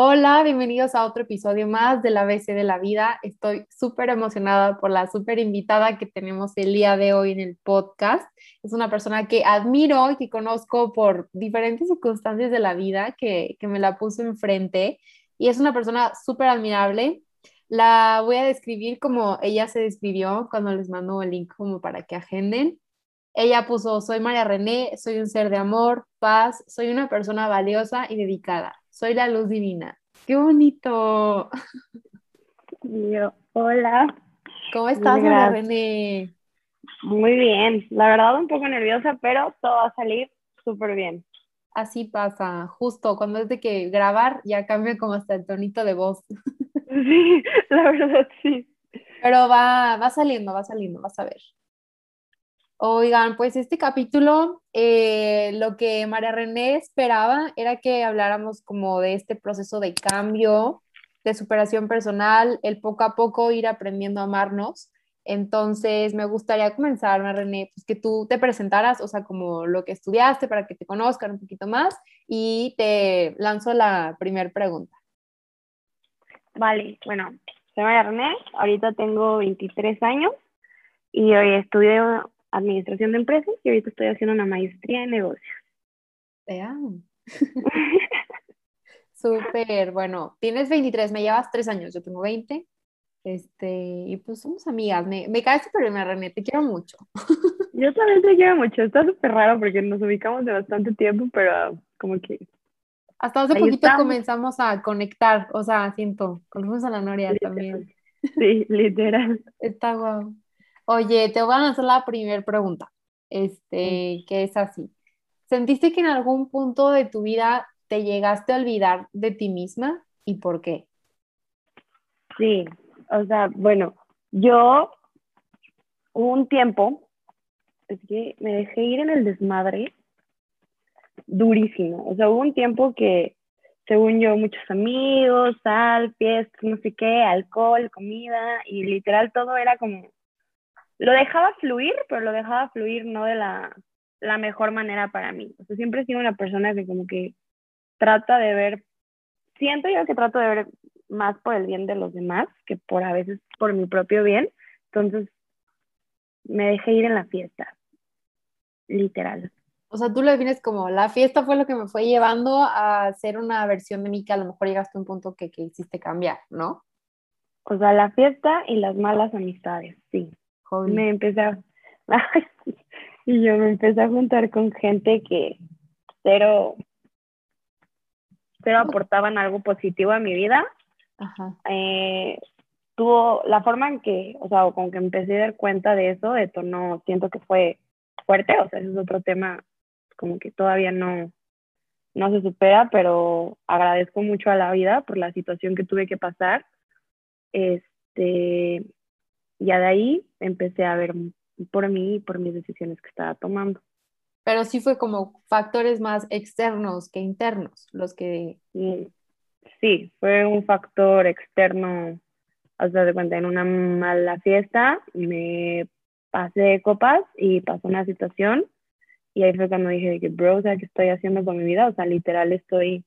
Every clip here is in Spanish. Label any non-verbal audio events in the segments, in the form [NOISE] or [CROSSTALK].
Hola, bienvenidos a otro episodio más de la BC de la Vida. Estoy súper emocionada por la súper invitada que tenemos el día de hoy en el podcast. Es una persona que admiro y que conozco por diferentes circunstancias de la vida que, que me la puso enfrente y es una persona súper admirable. La voy a describir como ella se describió cuando les mando el link como para que agenden. Ella puso, soy María René, soy un ser de amor, paz, soy una persona valiosa y dedicada soy la luz divina. ¡Qué bonito! Yo, hola. ¿Cómo estás, René? Muy bien. La verdad, un poco nerviosa, pero todo va a salir súper bien. Así pasa, justo cuando es de que grabar ya cambia como hasta el tonito de voz. [LAUGHS] Sí, la verdad sí. Pero va, va saliendo, va saliendo, vas a ver. Oigan, pues este capítulo, eh, lo que María René esperaba era que habláramos como de este proceso de cambio, de superación personal, el poco a poco ir aprendiendo a amarnos. Entonces, me gustaría comenzar, María René, pues que tú te presentaras, o sea, como lo que estudiaste para que te conozcan un poquito más y te lanzo la primera pregunta. Vale, bueno, soy María René, ahorita tengo 23 años y hoy estudio administración de empresas y ahorita estoy haciendo una maestría en negocios. Vean. [LAUGHS] Súper, bueno, tienes 23, me llevas 3 años, yo tengo 20. Este, y pues somos amigas, me, me cae súper bien, René, te quiero mucho. [LAUGHS] Yo también te quiero mucho, está súper raro porque nos ubicamos de bastante tiempo, pero como que... Hasta hace poquito comenzamos a conectar, o sea, siento, conocemos a la Noria también. Sí, literal. Está guau. Oye, te voy a hacer la primera pregunta, este, que es así. ¿Sentiste que en algún punto de tu vida te llegaste a olvidar de ti misma y por qué? Sí, o sea, bueno, yo hubo un tiempo, es que me dejé ir en el desmadre durísimo. O sea, hubo un tiempo que, según yo, muchos amigos, sal, fiestas, no sé qué, alcohol, comida, y literal todo era como lo dejaba fluir, pero lo dejaba fluir no de la, la mejor manera para mí. O sea, siempre he sido una persona que como que trata de ver, siento yo que trato de ver más por el bien de los demás que por a veces por mi propio bien. Entonces, me dejé ir en la fiesta, literal. O sea, tú lo defines como la fiesta fue lo que me fue llevando a ser una versión de mí que a lo mejor llegaste a un punto que, que hiciste cambiar, ¿no? O sea, la fiesta y las malas amistades, sí me empecé a, [LAUGHS] y yo me empecé a juntar con gente que cero, cero aportaban algo positivo a mi vida. Eh, tuvo la forma en que, o sea, con que empecé a dar cuenta de eso, de no siento que fue fuerte, o sea, ese es otro tema como que todavía no, no se supera, pero agradezco mucho a la vida por la situación que tuve que pasar. Este, ya de ahí empecé a ver por mí y por mis decisiones que estaba tomando. Pero sí fue como factores más externos que internos los que... Sí, fue un factor externo, o sea, de cuenta, en una mala fiesta me pasé de copas y pasó una situación y ahí fue cuando dije que, bro, o sea, ¿qué estoy haciendo con mi vida? O sea, literal estoy,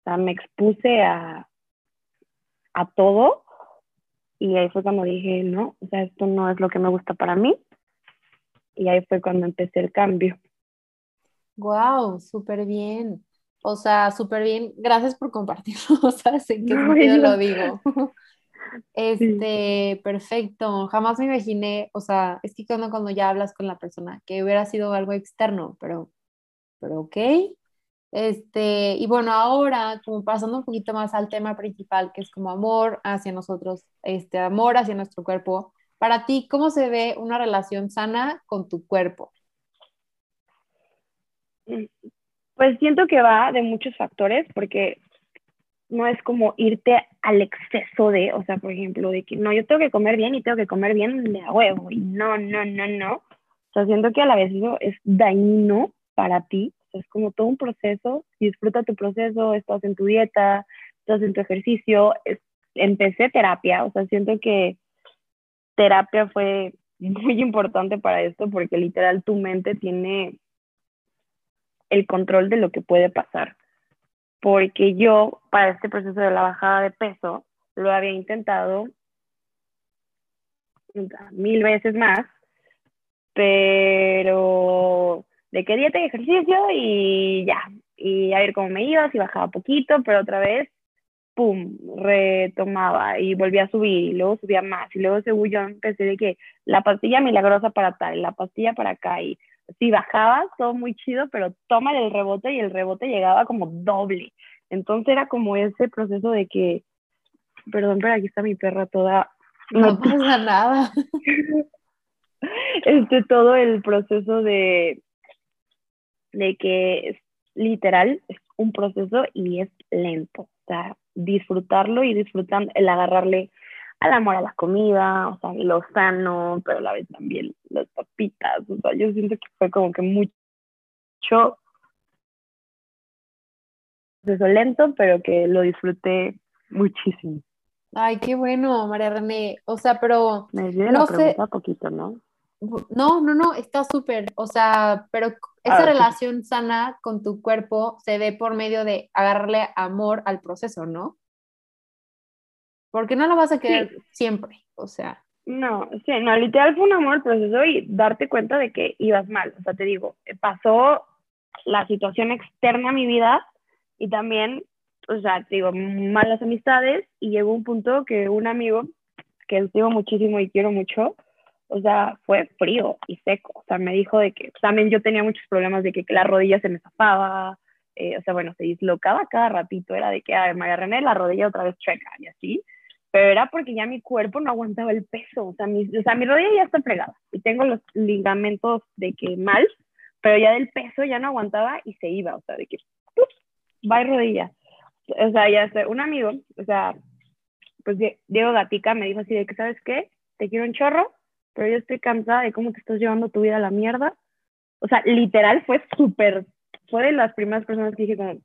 o sea, me expuse a, a todo y ahí fue cuando dije, no, o sea, esto no es lo que me gusta para mí. Y ahí fue cuando empecé el cambio. Wow, súper bien. O sea, súper bien. Gracias por compartirlo. [LAUGHS] O sea, sé que no, lo digo. [LAUGHS] Este, perfecto. Jamás me imaginé, o sea, es que cuando, cuando ya hablas con la persona, que hubiera sido algo externo, pero, pero ok, este, y bueno, ahora, como pasando un poquito más al tema principal, que es como amor hacia nosotros, este, amor hacia nuestro cuerpo, para ti, ¿cómo se ve una relación sana con tu cuerpo? Pues siento que va de muchos factores, porque no es como irte al exceso de, o sea, por ejemplo, de que no, yo tengo que comer bien y tengo que comer bien de a huevo, y no, no, no, no. O sea, siento que a la vez eso es dañino para ti, es como todo un proceso, disfruta tu proceso, estás en tu dieta, estás en tu ejercicio. empecé terapia, o sea, siento que terapia fue [LAUGHS] muy importante para esto porque literal tu mente tiene el control de lo que puede pasar. porque yo para este proceso de la bajada de peso lo había intentado mil veces más, pero de qué dieta y ejercicio y ya, y a ver cómo me iba, si bajaba poquito, pero otra vez, pum, retomaba y volvía a subir y luego subía más y luego según yo empecé de que la pastilla milagrosa para tal, la pastilla para acá y si bajaba, todo muy chido, pero toma el rebote y el rebote llegaba como doble. Entonces era como ese proceso de que, perdón, pero aquí está mi perra toda... No pasa nada. [LAUGHS] Este, todo el proceso de, de que es literal, es un proceso y es lento. O sea, disfrutarlo y disfrutar el agarrarle al amor a la comida, o sea, lo sano, pero a la vez también las papitas, o sea, yo siento que fue como que mucho proceso lento, pero que lo disfruté muchísimo. Ay, qué bueno, María René. O sea, pero Me no sé. poquito, ¿no? No, no, no, está súper. O sea, pero esa ah, relación sana con tu cuerpo se ve por medio de agarrarle amor al proceso, ¿no? Porque no lo vas a querer siempre, o sea. No, sí, no, literal fue un amor al proceso y darte cuenta de que ibas mal. O sea, te digo, pasó la situación externa a mi vida y también, o sea, te digo, malas amistades y llegó un punto que un amigo que estimo muchísimo y quiero mucho, o sea, fue frío y seco. O sea, me dijo de que también yo tenía muchos problemas de que la rodilla se me zafaba, eh, o sea, bueno, se dislocaba cada ratito, era de que, a ver, María René, la rodilla otra vez checa y así pero era porque ya mi cuerpo no aguantaba el peso, o sea, mi, o sea, mi rodilla ya está fregada y tengo los ligamentos de que mal, pero ya del peso ya no aguantaba y se iba, o sea, de que, va rodilla. O sea, ya sé, un amigo, o sea, pues Diego Gatica me dijo así de que, ¿sabes qué? Te quiero un chorro, pero yo estoy cansada de cómo te estás llevando tu vida a la mierda. O sea, literal fue súper, fue de las primeras personas que dije como,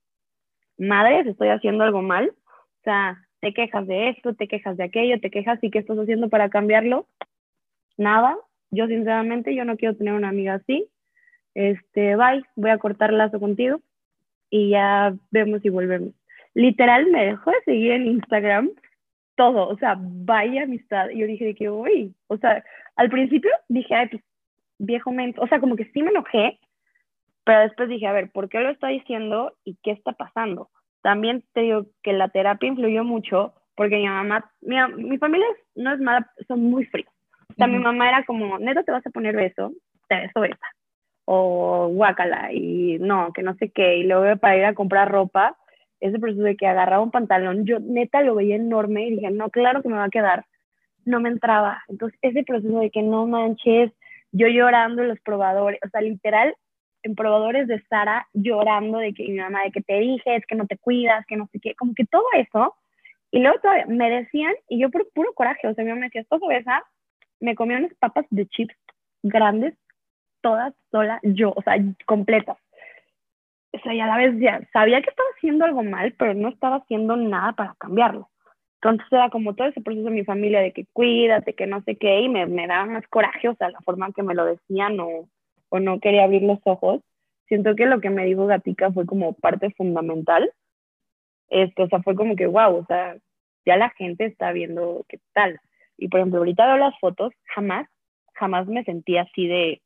madre, estoy haciendo algo mal. O sea, te quejas de esto, te quejas de aquello, te quejas y qué estás haciendo para cambiarlo. Nada, yo sinceramente yo no quiero tener una amiga así. Este, bye, voy a cortar lazo contigo y ya vemos y volvemos. Literal me dejó de seguir en Instagram todo, o sea, vaya amistad. Y yo dije que, uy, o sea, al principio dije, ay, pues, viejo mento, o sea, como que sí me enojé, pero después dije, a ver, ¿por qué lo está diciendo y qué está pasando? También te digo que la terapia influyó mucho porque mi mamá, mi, mi familia no es mala, son muy fríos. O sea, mi mamá era como, neto, te vas a poner beso, te beso besa. O guácala, y no, que no sé qué. Y luego para ir a comprar ropa, ese proceso de que agarraba un pantalón, yo neta lo veía enorme y dije, no, claro que me va a quedar. No me entraba. Entonces, ese proceso de que no manches, yo llorando en los probadores, o sea, literal, en probadores de Sara llorando de que mi mamá, de que te dije, es que no te cuidas, que no sé qué, como que todo eso. Y luego todavía me decían, y yo por puro coraje, o sea, mi mamá me decía, estás obesa, me comía unas papas de chips grandes, todas sola, yo, o sea, completas. O sea, y a la vez ya sabía que estaba haciendo algo mal, pero no estaba haciendo nada para cambiarlo. Entonces era como todo ese proceso de mi familia de que cuídate, que no sé qué, y me, me daba más coraje, o sea, la forma en que me lo decían o o no quería abrir los ojos, siento que lo que me dijo Gatica fue como parte fundamental. Esto, o sea, fue como que, wow, o sea, ya la gente está viendo qué tal. Y por ejemplo, ahorita veo las fotos, jamás, jamás me sentí así de,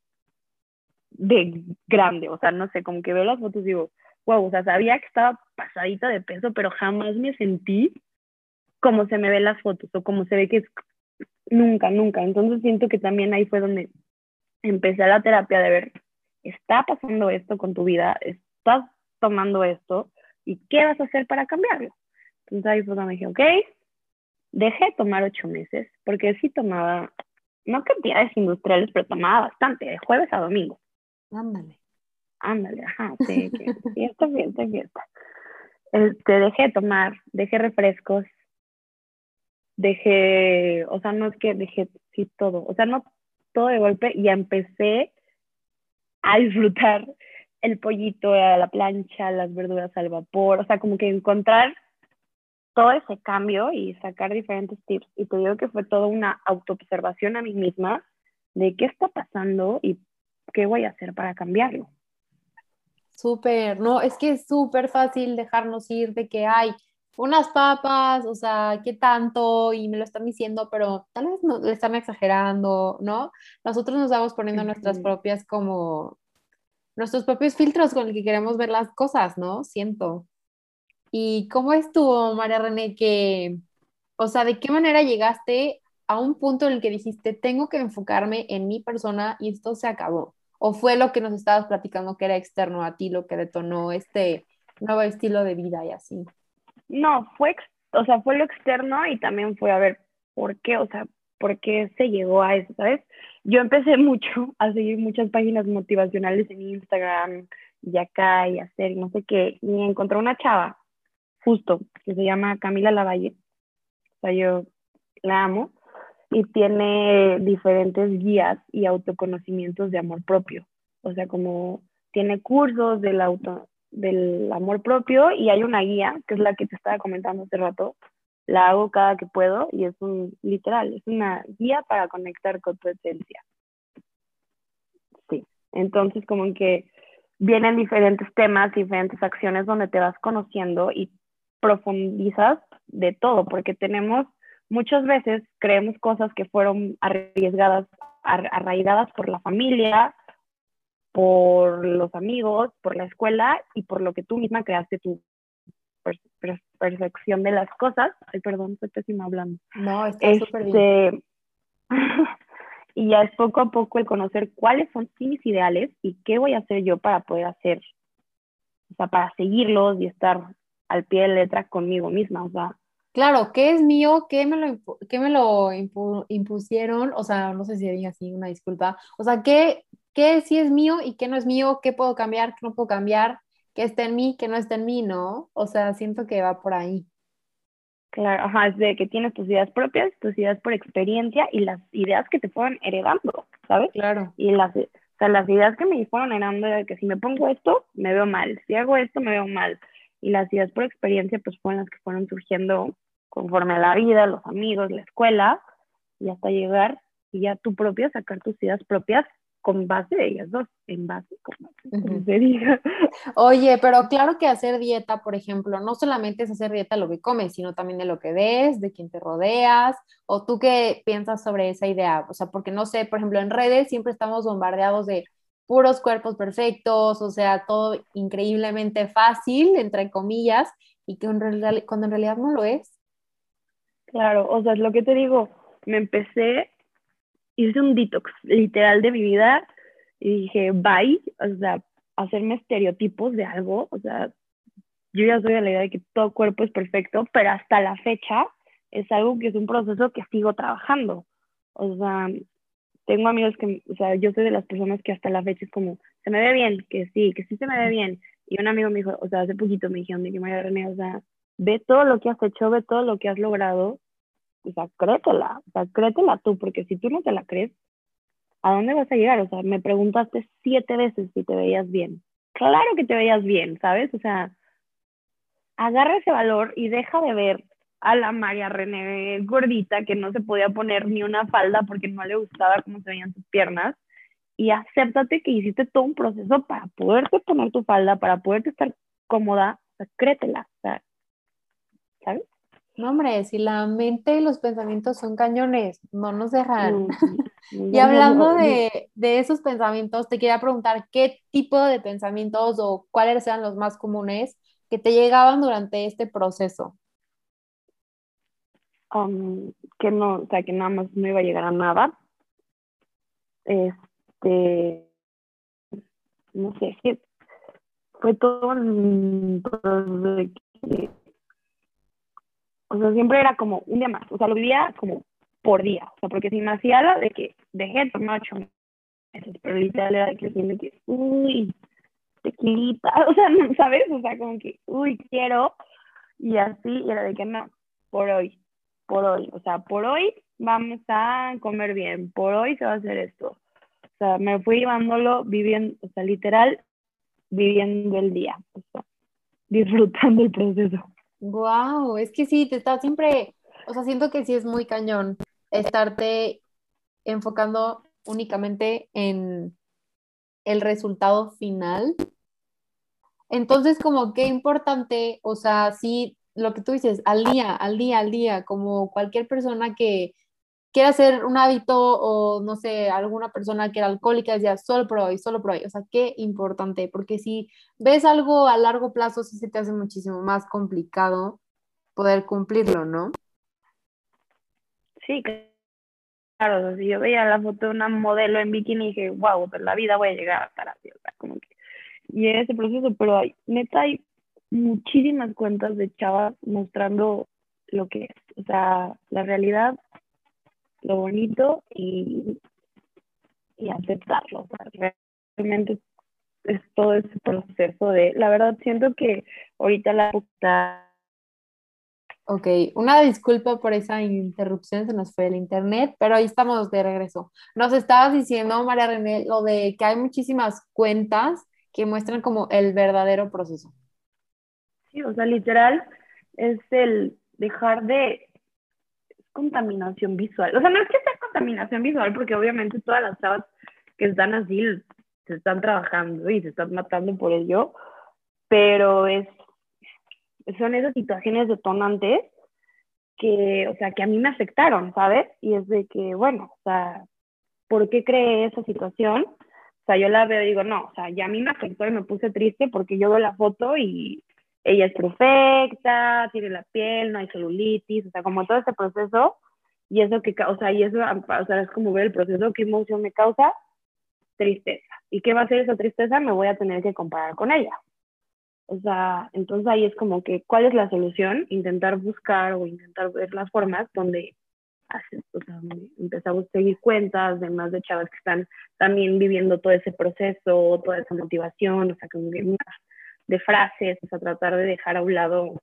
de grande, o sea, no sé, como que veo las fotos y digo, wow, o sea, sabía que estaba pasadita de peso, pero jamás me sentí como se me ven las fotos o como se ve que es nunca, nunca. Entonces siento que también ahí fue donde empecé la terapia de ver, está pasando esto con tu vida, estás tomando esto y qué vas a hacer para cambiarlo. Entonces ahí fue me dije, ok, dejé de tomar ocho meses, porque sí tomaba, no cantidades industriales, pero tomaba bastante, de jueves a domingo. Ándale. Ándale, ajá, sí, fiesta, fiesta, fiesta. Este, dejé de tomar, dejé refrescos, dejé, o sea, no es que dejé sí todo, o sea, no todo de golpe y empecé a disfrutar el pollito a la plancha, las verduras al vapor, o sea, como que encontrar todo ese cambio y sacar diferentes tips. Y te digo que fue toda una autoobservación a mí misma de qué está pasando y qué voy a hacer para cambiarlo. Súper, no, es que es súper fácil dejarnos ir de que hay unas papas, o sea, ¿qué tanto? Y me lo están diciendo, pero tal vez no, le están exagerando, ¿no? Nosotros nos vamos poniendo nuestras propias como, nuestros propios filtros con el que queremos ver las cosas, ¿no? Siento. ¿Y cómo estuvo, María René, que, o sea, de qué manera llegaste a un punto en el que dijiste, tengo que enfocarme en mi persona y esto se acabó? ¿O fue lo que nos estabas platicando que era externo a ti lo que detonó este nuevo estilo de vida y así? No, fue, o sea, fue lo externo y también fue a ver por qué, o sea, por qué se llegó a eso, ¿sabes? Yo empecé [LAUGHS] mucho a seguir muchas páginas motivacionales en Instagram y acá y hacer no sé qué, y encontré una chava, justo, que se llama Camila Lavalle, o sea, yo la amo, y tiene diferentes guías y autoconocimientos de amor propio, o sea, como tiene cursos del auto, del amor propio y hay una guía, que es la que te estaba comentando hace rato, la hago cada que puedo y es un, literal, es una guía para conectar con tu esencia. Sí, entonces como que vienen diferentes temas, diferentes acciones donde te vas conociendo y profundizas de todo, porque tenemos, muchas veces creemos cosas que fueron arriesgadas, arraigadas por la familia, por los amigos, por la escuela y por lo que tú misma creaste tu percepción de las cosas. Ay, perdón, estoy pésima hablando. No, está súper bien. Este, [LAUGHS] y ya es poco a poco el conocer cuáles son mis ideales y qué voy a hacer yo para poder hacer, o sea, para seguirlos y estar al pie de letra conmigo misma, o sea. Claro, ¿qué es mío? ¿Qué me lo, qué me lo impusieron? O sea, no sé si dije así, una disculpa. O sea, ¿qué, qué sí es mío y qué no es mío, qué puedo cambiar, qué no puedo cambiar, qué está en mí, qué no está en mí, ¿no? O sea, siento que va por ahí. Claro, ajá, es de que tienes tus ideas propias, tus ideas por experiencia y las ideas que te fueron heredando, ¿sabes? Claro. Y las, o sea, las ideas que me fueron heredando de que si me pongo esto, me veo mal, si hago esto, me veo mal. Y las ideas por experiencia, pues fueron las que fueron surgiendo conforme a la vida, los amigos, la escuela, y hasta llegar y ya tú propia sacar tus ideas propias con base de ellas dos, en base, como, se diga. Oye, pero claro que hacer dieta, por ejemplo, no solamente es hacer dieta de lo que comes, sino también de lo que ves, de quién te rodeas, o tú qué piensas sobre esa idea, o sea, porque no sé, por ejemplo, en redes siempre estamos bombardeados de puros cuerpos perfectos, o sea, todo increíblemente fácil, entre comillas, y que en realidad, cuando en realidad no lo es. Claro, o sea, es lo que te digo, me empecé hice un detox literal de mi vida y dije, bye, o sea, hacerme estereotipos de algo, o sea, yo ya soy de la idea de que todo cuerpo es perfecto, pero hasta la fecha es algo que es un proceso que sigo trabajando. O sea, tengo amigos que, o sea, yo soy de las personas que hasta la fecha es como, se me ve bien, que sí, que sí se me ve bien. Y un amigo me dijo, o sea, hace poquito me dijeron de que María René, o sea, ve todo lo que has hecho, ve todo lo que has logrado o sea, créetela, o sea, créetela tú, porque si tú no te la crees, ¿a dónde vas a llegar? O sea, me preguntaste siete veces si te veías bien. Claro que te veías bien, ¿sabes? O sea, agarra ese valor y deja de ver a la María René gordita que no se podía poner ni una falda porque no le gustaba cómo se veían sus piernas y acéptate que hiciste todo un proceso para poderte poner tu falda, para poderte estar cómoda, o sea, créetela, ¿sabes? No, hombre, si la mente y los pensamientos son cañones, no nos dejan. [LAUGHS] y hablando de, de, esos pensamientos, te quería preguntar qué tipo de pensamientos o cuáles eran los más comunes que te llegaban durante este proceso. Um, que no, o sea, que nada más no iba a llegar a nada. Este, no sé, fue todo un que o sea, siempre era como un día más, o sea, lo vivía como por día, o sea, porque si me hacía la de que dejé de tomar ocho pero literal era de que siempre que, uy, tequilita, [LAUGHS] o sea, ¿sabes? O sea, como que, uy, quiero, y así, y era de que no, por hoy, por hoy, o sea, por hoy vamos a comer bien, por hoy se va a hacer esto. O sea, me fui llevándolo viviendo, o sea, literal, viviendo el día, o sea, disfrutando el proceso. Wow, es que sí, te está siempre, o sea, siento que sí es muy cañón estarte enfocando únicamente en el resultado final. Entonces, como qué importante, o sea, sí, lo que tú dices, al día, al día, al día, como cualquier persona que quiera hacer un hábito o, no sé, alguna persona que era alcohólica, decía, solo por hoy, solo por hoy. O sea, qué importante, porque si ves algo a largo plazo, sí se te hace muchísimo más complicado poder cumplirlo, ¿no? Sí, claro, si yo veía la foto de una modelo en bikini y dije, wow, pero la vida voy a llegar a estar así, o sea, como que, y ese proceso, pero hay, neta hay muchísimas cuentas de chavas mostrando lo que es, o sea, la realidad, lo bonito y, y aceptarlo, o sea, realmente es todo ese proceso de, la verdad siento que ahorita la Ok, una disculpa por esa interrupción, se nos fue el internet, pero ahí estamos de regreso. Nos estabas diciendo, María René, lo de que hay muchísimas cuentas que muestran como el verdadero proceso. Sí, o sea, literal es el dejar de contaminación visual. O sea, no es que sea contaminación visual, porque obviamente todas las chavas que están así se están trabajando y se están matando por ello, pero es son esas situaciones detonantes que, o sea, que a mí me afectaron, ¿sabes? Y es de que, bueno, o sea, ¿por qué creé esa situación? O sea, yo la veo y digo, no, o sea, ya a mí me afectó y me puse triste porque yo veo la foto y ella es perfecta, tiene la piel, no hay celulitis, o sea, como todo este proceso, y eso que, o sea, y eso, o sea, es como ver el proceso, qué emoción me causa, tristeza. ¿Y qué va a ser esa tristeza? Me voy a tener que comparar con ella. O sea, entonces ahí es como que, ¿cuál es la solución? Intentar buscar o intentar ver las formas donde o sea, empezamos a seguir cuentas de más de chavas que están también viviendo todo ese proceso, toda esa motivación, o sea, como de frases, o sea, tratar de dejar a un lado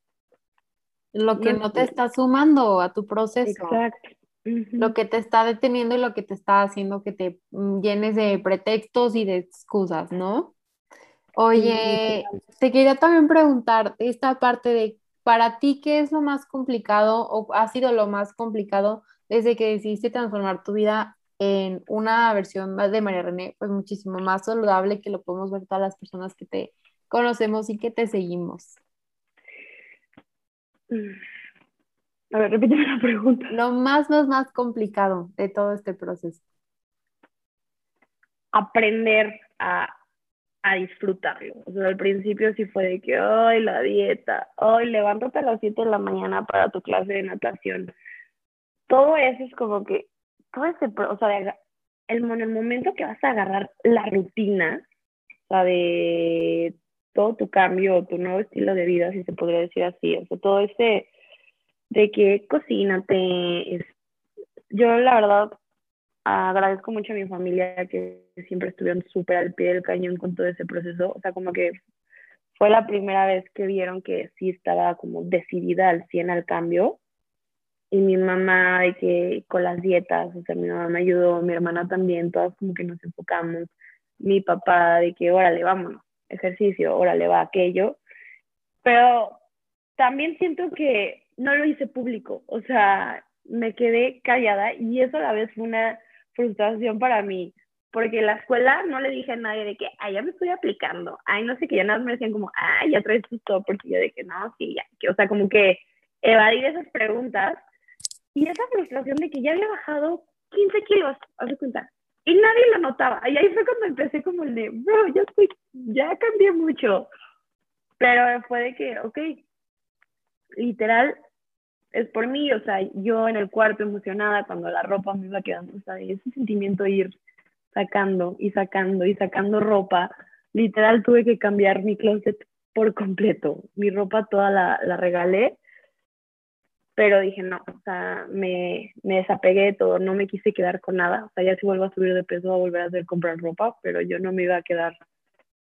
lo que no te está sumando a tu proceso. Exacto. Lo que te está deteniendo y lo que te está haciendo que te mm, llenes de pretextos y de excusas, ¿no? Oye, te quería también preguntar esta parte de, para ti, ¿qué es lo más complicado o ha sido lo más complicado desde que decidiste transformar tu vida en una versión más de María René, pues muchísimo más saludable que lo podemos ver todas las personas que te conocemos y que te seguimos? A ver, repíteme la pregunta. Lo más, más, más complicado de todo este proceso. Aprender a a disfrutarlo. O sea, al principio sí fue de que, ay, la dieta, ay, levántate a las 7 de la mañana para tu clase de natación. Todo eso es como que, todo ese, o sea, el, en el momento que vas a agarrar la rutina, o sea, de todo tu cambio, tu nuevo estilo de vida, si se podría decir así, o sea, todo ese de que cocínate, yo la verdad agradezco mucho a mi familia que siempre estuvieron súper al pie del cañón con todo ese proceso. O sea, como que fue la primera vez que vieron que sí estaba como decidida al 100 al cambio. Y mi mamá, de que con las dietas, o sea, mi mamá me ayudó, mi hermana también, todas como que nos enfocamos. Mi papá, de que órale, vámonos, ejercicio, órale, va aquello. Pero también siento que no lo hice público, o sea, me quedé callada y eso a la vez fue una frustración para mí, porque en la escuela no le dije a nadie de que, ay, ya me estoy aplicando, ay, no sé qué, ya nada más me decían como, ay, ya traes tus toppers, y yo de que no, sí, ya, que, o sea, como que evadir esas preguntas y esa frustración de que ya había bajado 15 kilos, haz cuenta, y nadie lo notaba, y ahí fue cuando empecé como el de, bro, ya estoy, ya cambié mucho, pero fue de que, ok, literal, es por mí, o sea, yo en el cuarto emocionada cuando la ropa me iba quedando, o sea, ese sentimiento de ir sacando y sacando y sacando ropa, literal tuve que cambiar mi closet por completo. Mi ropa toda la, la regalé, pero dije no, o sea, me, me desapegué de todo, no me quise quedar con nada, o sea, ya si vuelvo a subir de peso voy a volver a hacer comprar ropa, pero yo no me iba a quedar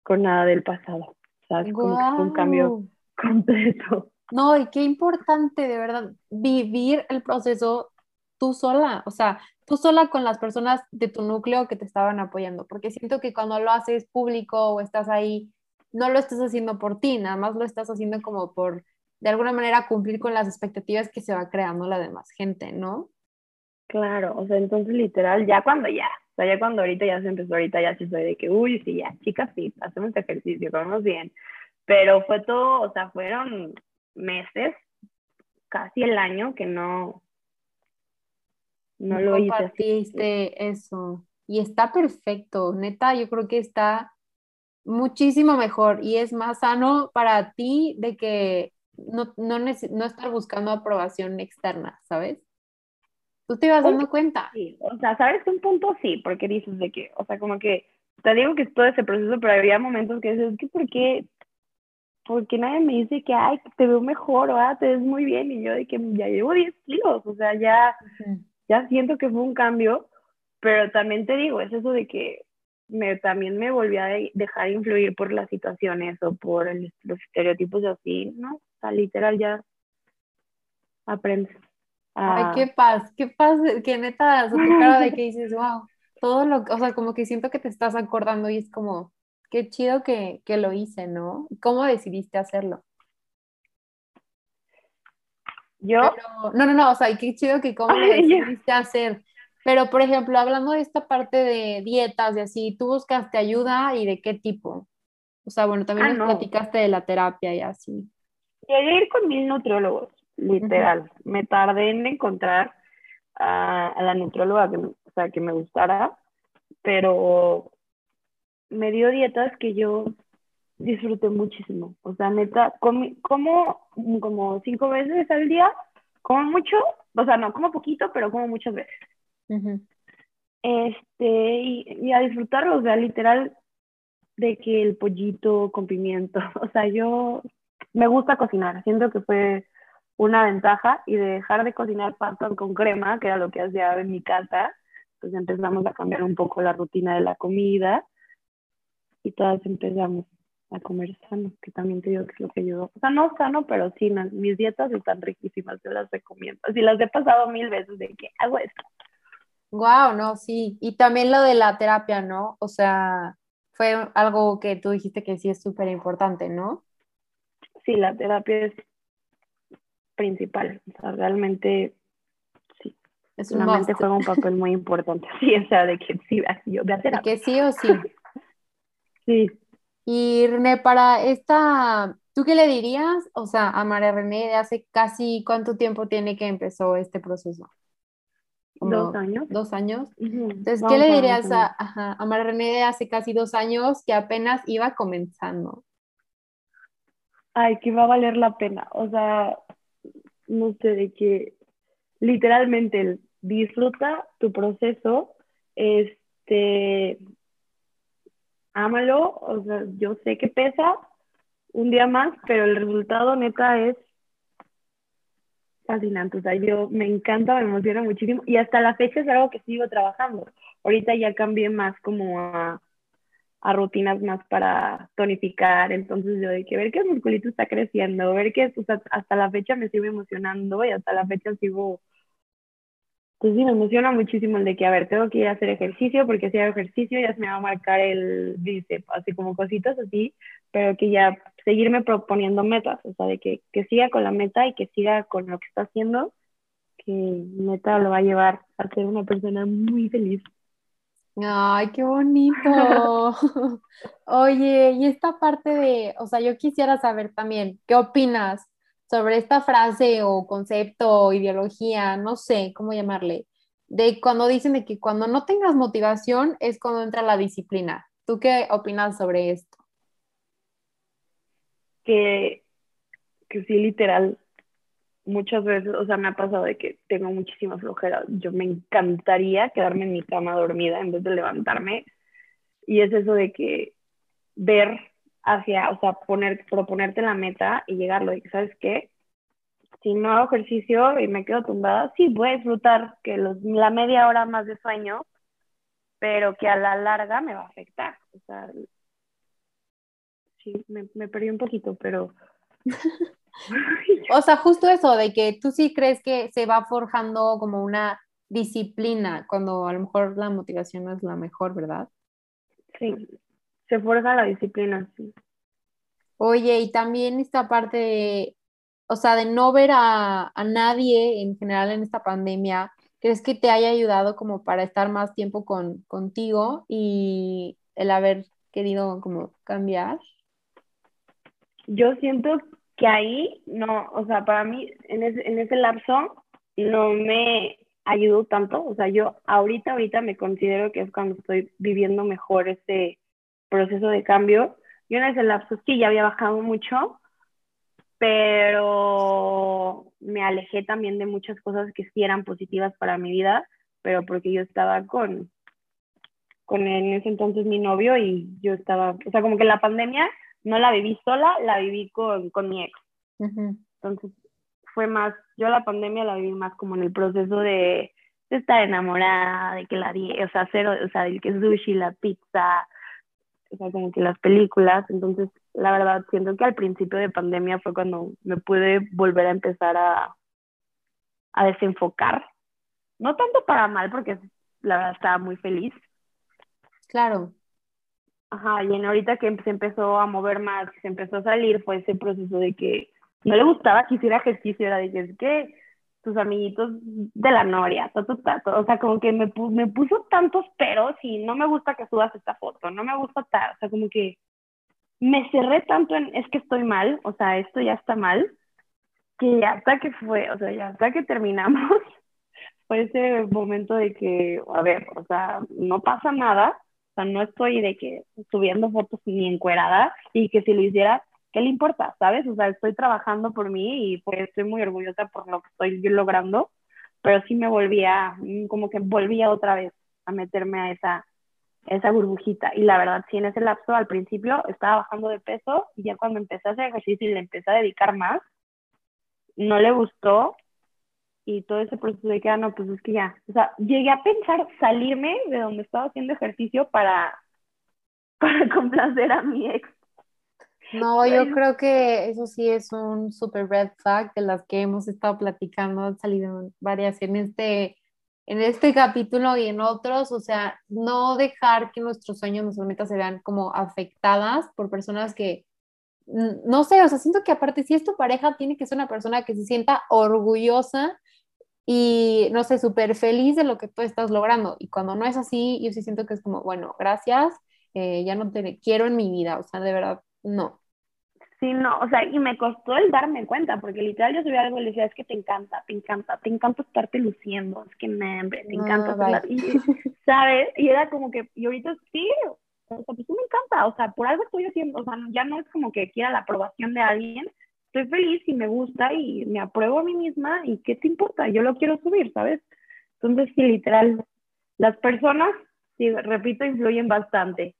con nada del pasado, o sea, es como fue un cambio completo. No, y qué importante de verdad vivir el proceso tú sola, o sea, tú sola con las personas de tu núcleo que te estaban apoyando, porque siento que cuando lo haces público o estás ahí, no lo estás haciendo por ti, nada más lo estás haciendo como por, de alguna manera, cumplir con las expectativas que se va creando la demás gente, ¿no? Claro, o sea, entonces literal, ya cuando ya, o sea, ya cuando ahorita ya se empezó, ahorita ya sí soy de que, uy, sí, ya, chicas, sí, hacemos ejercicio, comemos bien, pero fue todo, o sea, fueron meses, casi el año que no, no, lo hice. eso. Y está perfecto, neta, yo creo que está muchísimo mejor y es más sano para ti de que no, no, no estar buscando aprobación externa, ¿sabes? Tú te ibas dando cuenta. Sí, o sea, ¿sabes? Un punto sí, porque dices de que, o sea, como que, te digo que es todo ese proceso, pero había momentos que dices, que ¿por qué? Porque nadie me dice que, ay, te veo mejor, o ah, te ves muy bien, y yo de que ya llevo 10 kilos, o sea, ya, ya siento que fue un cambio, pero también te digo, es eso de que me, también me volví a dejar influir por las situaciones o por los estereotipos de así, ¿no? Sea, literal ya aprendes. Ay, qué paz, qué paz, qué neta, tu cara de que [LAUGHS] dices, wow, todo lo, o sea, como que siento que te estás acordando y es como, qué chido que, que lo hice, ¿no? ¿Cómo decidiste hacerlo? ¿Yo? no, no, no, o sea, qué chido que cómo decidiste hacer. Pero, por ejemplo, hablando de esta parte de dietas y así, ¿tú buscaste ayuda y de qué tipo? O sea, bueno, también ah, nos platicaste de la terapia y así. Llegué a ir con mil nutriólogos, literal. Me tardé en encontrar a, la nutrióloga que, o sea, que me gustara, pero me dio dietas que yo disfruté muchísimo. O sea, neta, como como cinco veces al día, como mucho, o sea, no, como poquito, pero como muchas veces. Este, y, a disfrutarlo, o sea, literal, de que el pollito con pimiento, [LAUGHS] o sea, yo me gusta cocinar, siento que fue una ventaja y de dejar de cocinar pastas con crema, que era lo que hacía en mi casa, pues empezamos a cambiar un poco la rutina de la comida y todas empezamos a comer sano, que también te digo que es lo que ayudó. O sea, no sano, pero sí, mis dietas están riquísimas, yo las recomiendo. Así las he pasado mil veces de que hago esto, Wow, no, sí. Y también lo de la terapia, ¿no? O sea, fue algo que tú dijiste que sí es súper importante, ¿no? Sí, la terapia es principal. O sea, realmente sí. Es un la mente juega un papel muy importante. [LAUGHS] Sí, o sea, de que sí, yo voy a terapia. De que sí o sí. [LAUGHS] sí. Y René, para esta, ¿tú qué le dirías? O sea, a María René, de hace casi cuánto tiempo tiene que empezó este proceso? dos años. Dos años. Entonces, ¿qué le dirías a, a María René de hace casi dos años que apenas iba comenzando? Ay, que va a valer la pena. O sea, no sé, de que literalmente disfruta tu proceso, este, ámalo, o sea, yo sé que pesa un día más, pero el resultado neta es fascinante. O sea, yo me encanta, me emociona muchísimo y hasta la fecha es algo que sigo trabajando. Ahorita ya cambié más como a, a rutinas más para tonificar, entonces yo de que ver que el musculito está creciendo, ver que o sea, hasta la fecha me sigo emocionando y hasta la fecha sigo pues sí, me emociona muchísimo el de que, a ver, tengo que ir a hacer ejercicio, porque si hago ejercicio ya se me va a marcar el bíceps, así como cositas así, pero que ya seguirme proponiendo metas, o sea, de que, que siga con la meta y que siga con lo que está haciendo, que meta lo va a llevar a ser una persona muy feliz. Ay, qué bonito. [LAUGHS] Oye, y esta parte de, o sea, yo quisiera saber también, ¿qué opinas sobre esta frase o concepto o ideología, no sé cómo llamarle, de cuando dicen de que cuando no tengas motivación es cuando entra la disciplina. ¿Tú qué opinas sobre esto? Que, que sí, literal, muchas veces, o sea, me ha pasado de que tengo muchísima flojera. Yo me encantaría quedarme en mi cama dormida en vez de levantarme. Y es eso de que ver hacia, o sea, poner, proponerte la meta y llegarlo. Y sabes qué, si no hago ejercicio y me quedo tumbada, sí voy a disfrutar que los, la media hora más de sueño, pero que a la larga me va a afectar. O sea, sí, me, me perdí un poquito, pero... [LAUGHS] o sea, justo eso, de que tú sí crees que se va forjando como una disciplina, cuando a lo mejor la motivación no es la mejor, ¿verdad? Sí, se forja la disciplina, sí. Oye, y también esta parte de, o sea, de no ver a, nadie en general en esta pandemia, ¿crees que te haya ayudado como para estar más tiempo con, contigo y el haber querido como cambiar? yo siento que ahí no, o sea, para mí en ese, en ese lapso no me ayudó tanto, o sea, yo ahorita, ahorita me considero que es cuando estoy viviendo mejor este proceso de cambio. Yo en ese lapso sí ya había bajado mucho, pero me alejé también de muchas cosas que sí eran positivas para mi vida, pero porque yo estaba con, con en ese entonces mi novio y yo estaba, o sea, como que la pandemia no la viví sola, la viví con, con mi ex. Entonces fue más, yo la pandemia la viví más como en el proceso de, de estar enamorada, de que la di, o sea, hacer, o sea, el que sushi, la pizza, o sea, como que las películas. Entonces, la verdad, siento que al principio de pandemia fue cuando me pude volver a empezar a, a desenfocar. No tanto para mal, porque la verdad estaba muy feliz. Claro. Ajá, y en ahorita que se empezó a mover más, que se empezó a salir, fue ese proceso de que no le gustaba que hiciera ejercicio, era de que es que tus amiguitos de la noria, o sea, como que me, me puso tantos peros y no me gusta que subas esta foto, no me gusta tal, o sea, como que me cerré tanto en es que estoy mal, o sea, esto ya está mal, que hasta que fue, o sea, ya hasta que terminamos, [LAUGHS] fue ese momento de que, a ver, o sea, no pasa nada, o sea, no estoy de que subiendo fotos ni encuerada y que si lo hiciera, ¿qué le importa? ¿Sabes? O sea, estoy trabajando por mí y pues estoy muy orgullosa por lo que estoy logrando, pero sí me volvía, mm, como que volvía otra vez a meterme a esa, esa burbujita. Y la verdad, sí, en ese lapso al principio estaba bajando de peso y ya cuando empecé a hacer ejercicio y le empecé a dedicar más, no le gustó y todo ese proceso de que, ah, no, pues es que ya, o sea, llegué a pensar salirme de donde estaba haciendo ejercicio para, [LAUGHS] para complacer a mi ex. No, yo creo que eso sí es un super red flag de las que hemos estado platicando, han salido varias en este, en este capítulo y en otros, o sea, no dejar que nuestros sueños, nuestras metas se vean como afectadas por personas que, no sé, o sea, siento que aparte si es tu pareja, tiene que ser una persona que se sienta orgullosa y, no sé, súper feliz de lo que tú estás logrando. Y cuando no es así, yo sí siento que es como, bueno, gracias, eh, ya no te quiero en mi vida, o sea, de verdad, no. Sí, no, o sea, y me costó el darme cuenta, porque literal yo subía algo y le decía, es que te encanta, te encanta, te encanta estarte luciendo, es que me, te encanta, ah, [LAUGHS] ¿sabes? Y era como que, y ahorita sí, o sea, pues sí me encanta, o sea, por algo estoy haciendo, o sea, ya no es como que quiera la aprobación de alguien, estoy feliz y me gusta y me apruebo a mí misma y qué te importa, yo lo quiero subir, ¿sabes? Entonces, sí, literal, las personas, sí, repito, influyen bastante.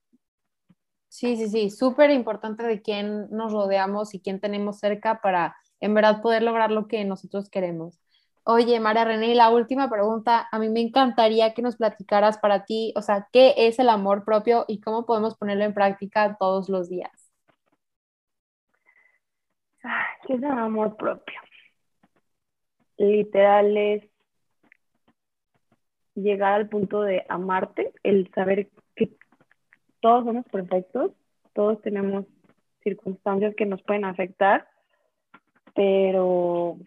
Sí, sí, sí, súper importante de quién nos rodeamos y quién tenemos cerca para en verdad poder lograr lo que nosotros queremos. Oye, María René, la última pregunta, a mí me encantaría que nos platicaras para ti, o sea, ¿qué es el amor propio y cómo podemos ponerlo en práctica todos los días? ¿Qué es el amor propio? Literal es llegar al punto de amarte, el saber que todos somos perfectos, todos tenemos circunstancias que nos pueden afectar, pero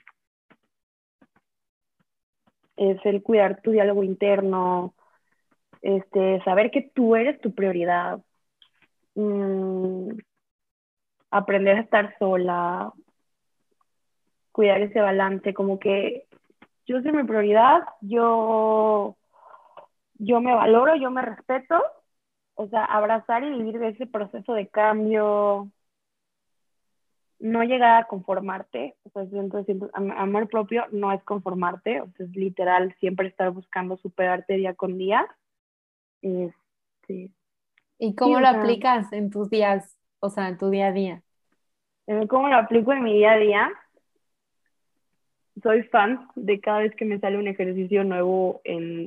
es el cuidar tu diálogo interno, este, saber que tú eres tu prioridad, mm, aprender a estar sola, cuidar ese balance, como que yo soy mi prioridad, yo, yo me valoro, yo me respeto, o sea, abrazar y vivir ese proceso de cambio, no llegar a conformarte, o sea, siento, siento, amor propio no es conformarte, o sea, es literal siempre estar buscando superarte día con día. Este, ¿Y cómo lo aplicas en tus días, o sea, en tu día a día? ¿Cómo lo aplico en mi día a día? Soy fan de cada vez que me sale un ejercicio nuevo,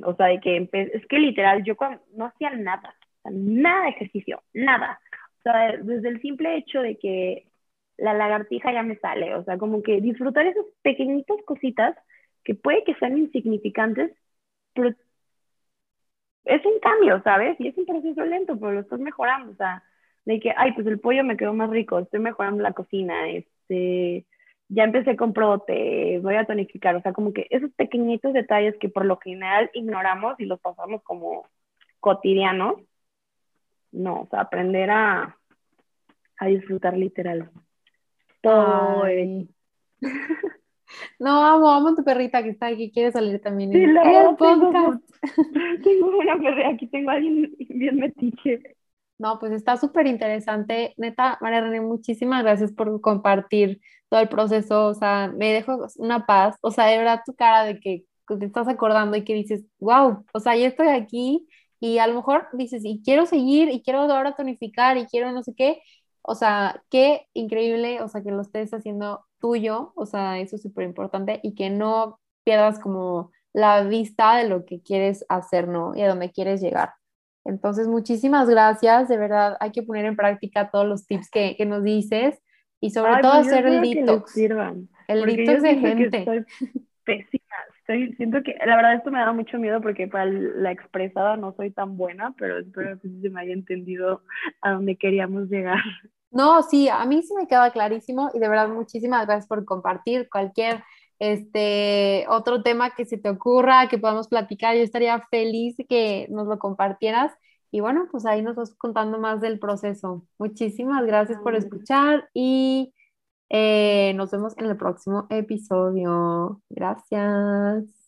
o sea, de que es que literal, yo no hacía nada, nada de ejercicio, nada. O sea, desde el simple hecho de que la lagartija ya me sale, o sea, como que disfrutar esas pequeñitas cositas que puede que sean insignificantes, pero es un cambio, ¿sabes? Y es un proceso lento, pero lo estás mejorando, o sea, de que, ay, pues el pollo me quedó más rico, estoy mejorando la cocina, este, ya empecé con prote, voy a tonificar, o sea, como que esos pequeñitos detalles que por lo general ignoramos y los pasamos como cotidianos, no, o sea, aprender a, a disfrutar literal. todo. [LAUGHS] No, amo, amo a tu perrita que está aquí, quiere salir también en el podcast. [LAUGHS] Tengo, una perrita, aquí tengo a alguien bien metiche. No, pues está súper interesante. Neta, María René, muchísimas gracias por compartir todo el proceso. O sea, me dejo una paz. O sea, de verdad tu cara de que te estás acordando y que dices, wow, o sea, ya estoy aquí y a lo mejor dices, y quiero seguir y quiero ahora tonificar y quiero no sé qué. O sea, qué increíble, o sea, que lo estés haciendo tuyo, o sea, eso es súper importante y que no pierdas como la vista de lo que quieres hacer, ¿no? Y a dónde quieres llegar. Entonces, muchísimas gracias, de verdad, hay que poner en práctica todos los tips que, que nos dices y sobre todo pues hacer el detox. el detox de gente. Estoy pésima, estoy, siento que, la verdad esto me da mucho miedo porque para la expresada no soy tan buena, pero espero que se me haya entendido a dónde queríamos llegar. No, sí, a mí sí me queda clarísimo y de verdad muchísimas gracias por compartir cualquier este otro tema que se te ocurra, que podamos platicar. Yo estaría feliz que nos lo compartieras. Y bueno, pues ahí nos vas contando más del proceso. Muchísimas gracias por escuchar y eh, nos vemos en el próximo episodio. Gracias.